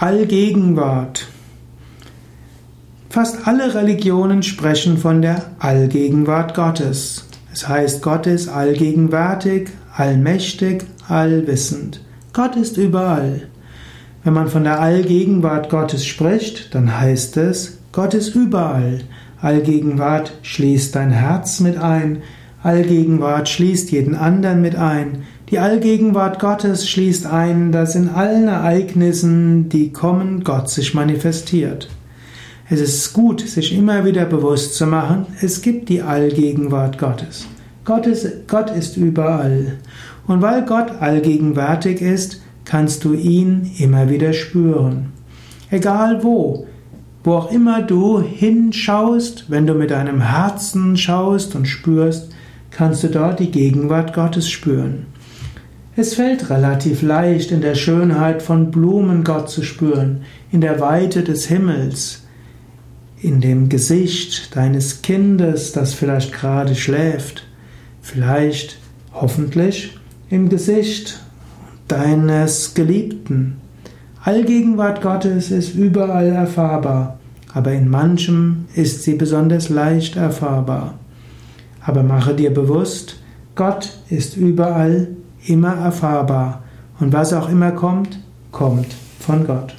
Allgegenwart. Fast alle Religionen sprechen von der Allgegenwart Gottes. Es heißt, Gott ist allgegenwärtig, allmächtig, allwissend. Gott ist überall. Wenn man von der Allgegenwart Gottes spricht, dann heißt es, Gott ist überall. Allgegenwart schließt dein Herz mit ein, Allgegenwart schließt jeden anderen mit ein. Die Allgegenwart Gottes schließt ein, dass in allen Ereignissen, die kommen, Gott sich manifestiert. Es ist gut, sich immer wieder bewusst zu machen, es gibt die Allgegenwart Gottes. Gott ist, Gott ist überall. Und weil Gott allgegenwärtig ist, kannst du ihn immer wieder spüren. Egal wo, wo auch immer du hinschaust, wenn du mit deinem Herzen schaust und spürst, kannst du dort die Gegenwart Gottes spüren. Es fällt relativ leicht, in der Schönheit von Blumen Gott zu spüren, in der Weite des Himmels, in dem Gesicht deines Kindes, das vielleicht gerade schläft, vielleicht, hoffentlich, im Gesicht deines Geliebten. Allgegenwart Gottes ist überall erfahrbar, aber in manchem ist sie besonders leicht erfahrbar. Aber mache dir bewusst, Gott ist überall immer erfahrbar und was auch immer kommt, kommt von Gott.